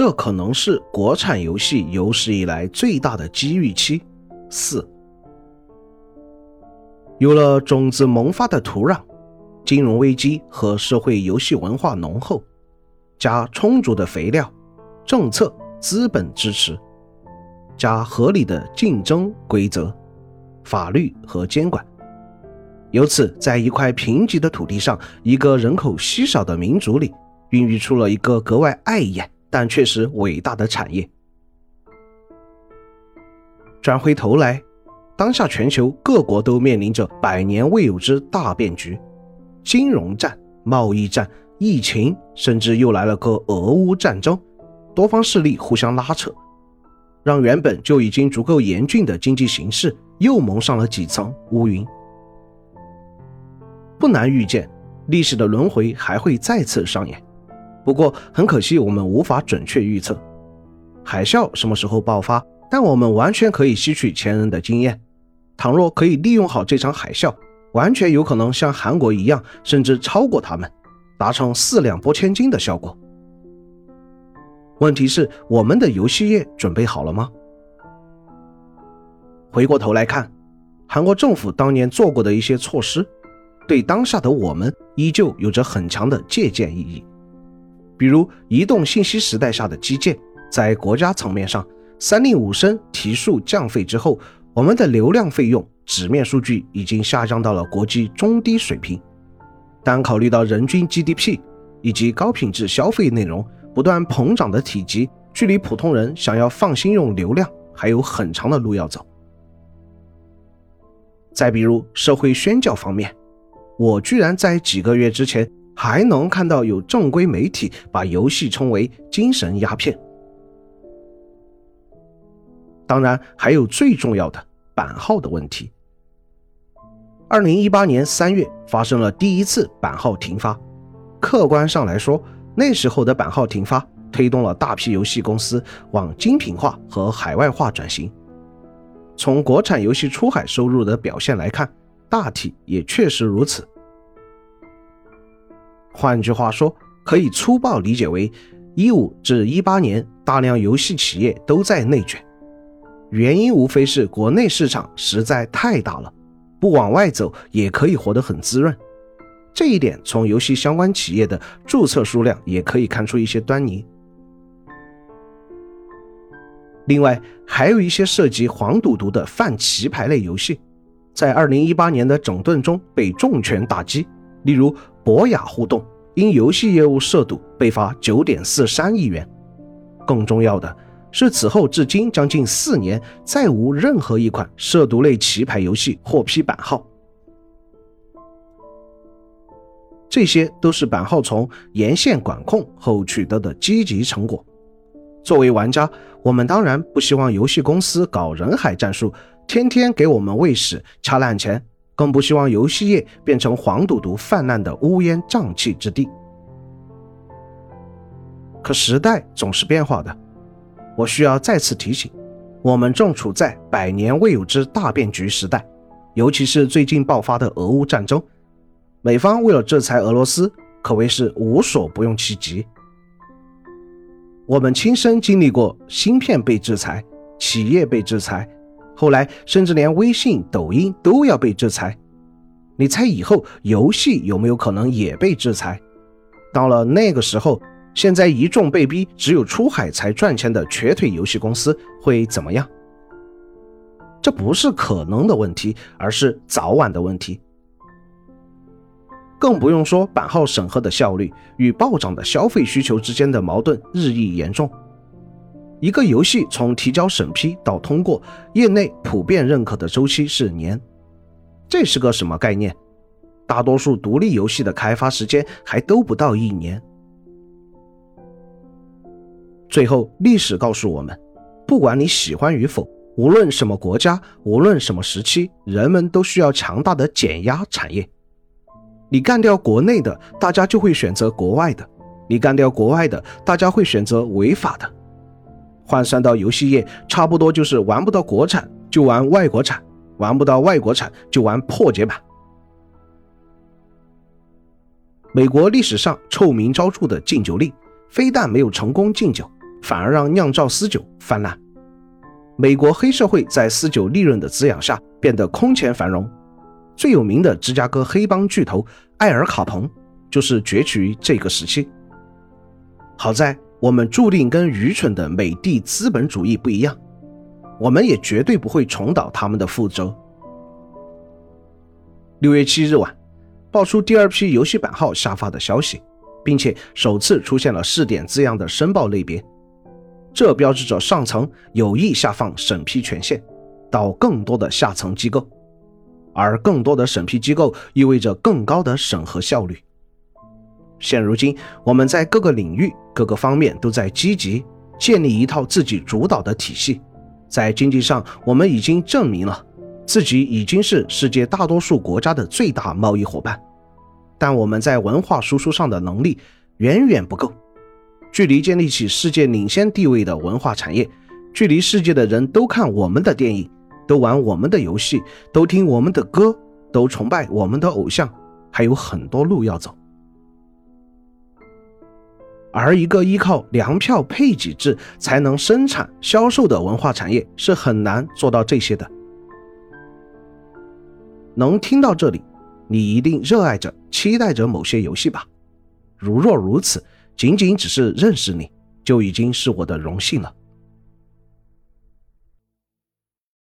这可能是国产游戏有史以来最大的机遇期。四，有了种子萌发的土壤，金融危机和社会游戏文化浓厚，加充足的肥料、政策、资本支持，加合理的竞争规则、法律和监管，由此在一块贫瘠的土地上，一个人口稀少的民族里，孕育出了一个格外碍眼。但确实伟大的产业。转回头来，当下全球各国都面临着百年未有之大变局：金融战、贸易战、疫情，甚至又来了个俄乌战争，多方势力互相拉扯，让原本就已经足够严峻的经济形势又蒙上了几层乌云。不难预见，历史的轮回还会再次上演。不过很可惜，我们无法准确预测海啸什么时候爆发，但我们完全可以吸取前人的经验。倘若可以利用好这场海啸，完全有可能像韩国一样，甚至超过他们，达成四两拨千斤的效果。问题是，我们的游戏业准备好了吗？回过头来看，韩国政府当年做过的一些措施，对当下的我们依旧有着很强的借鉴意义。比如移动信息时代下的基建，在国家层面上，三令五申提速降费之后，我们的流量费用纸面数据已经下降到了国际中低水平。但考虑到人均 GDP 以及高品质消费内容不断膨胀的体积，距离普通人想要放心用流量还有很长的路要走。再比如社会宣教方面，我居然在几个月之前。还能看到有正规媒体把游戏称为精神鸦片。当然，还有最重要的版号的问题。二零一八年三月发生了第一次版号停发，客观上来说，那时候的版号停发推动了大批游戏公司往精品化和海外化转型。从国产游戏出海收入的表现来看，大体也确实如此。换句话说，可以粗暴理解为，一五至一八年，大量游戏企业都在内卷，原因无非是国内市场实在太大了，不往外走也可以活得很滋润。这一点从游戏相关企业的注册数量也可以看出一些端倪。另外，还有一些涉及黄赌毒的泛棋牌类游戏，在二零一八年的整顿中被重拳打击。例如，博雅互动因游戏业务涉赌被罚九点四三亿元。更重要的是，此后至今将近四年，再无任何一款涉毒类棋牌游戏获批版号。这些都是版号从沿线管控后取得的积极成果。作为玩家，我们当然不希望游戏公司搞人海战术，天天给我们喂屎、掐烂钱。更不希望游戏业变成黄赌毒泛滥的乌烟瘴气之地。可时代总是变化的，我需要再次提醒：我们正处在百年未有之大变局时代，尤其是最近爆发的俄乌战争，美方为了制裁俄罗斯，可谓是无所不用其极。我们亲身经历过芯片被制裁，企业被制裁。后来，甚至连微信、抖音都要被制裁。你猜以后游戏有没有可能也被制裁？到了那个时候，现在一众被逼只有出海才赚钱的瘸腿游戏公司会怎么样？这不是可能的问题，而是早晚的问题。更不用说版号审核的效率与暴涨的消费需求之间的矛盾日益严重。一个游戏从提交审批到通过，业内普遍认可的周期是年，这是个什么概念？大多数独立游戏的开发时间还都不到一年。最后，历史告诉我们，不管你喜欢与否，无论什么国家，无论什么时期，人们都需要强大的减压产业。你干掉国内的，大家就会选择国外的；你干掉国外的，大家会选择违法的。换算到游戏业，差不多就是玩不到国产就玩外国产，玩不到外国产就玩破解版。美国历史上臭名昭著的禁酒令，非但没有成功禁酒，反而让酿造私酒泛滥。美国黑社会在私酒利润的滋养下变得空前繁荣。最有名的芝加哥黑帮巨头艾尔卡彭就是崛起于这个时期。好在我们注定跟愚蠢的美帝资本主义不一样，我们也绝对不会重蹈他们的覆辙。六月七日晚，爆出第二批游戏版号下发的消息，并且首次出现了试点字样的申报类别，这标志着上层有意下放审批权限到更多的下层机构。而更多的审批机构意味着更高的审核效率。现如今，我们在各个领域、各个方面都在积极建立一套自己主导的体系。在经济上，我们已经证明了自己已经是世界大多数国家的最大贸易伙伴。但我们在文化输出上的能力远远不够，距离建立起世界领先地位的文化产业，距离世界的人都看我们的电影。都玩我们的游戏，都听我们的歌，都崇拜我们的偶像，还有很多路要走。而一个依靠粮票配给制才能生产销售的文化产业是很难做到这些的。能听到这里，你一定热爱着、期待着某些游戏吧？如若如此，仅仅只是认识你就已经是我的荣幸了。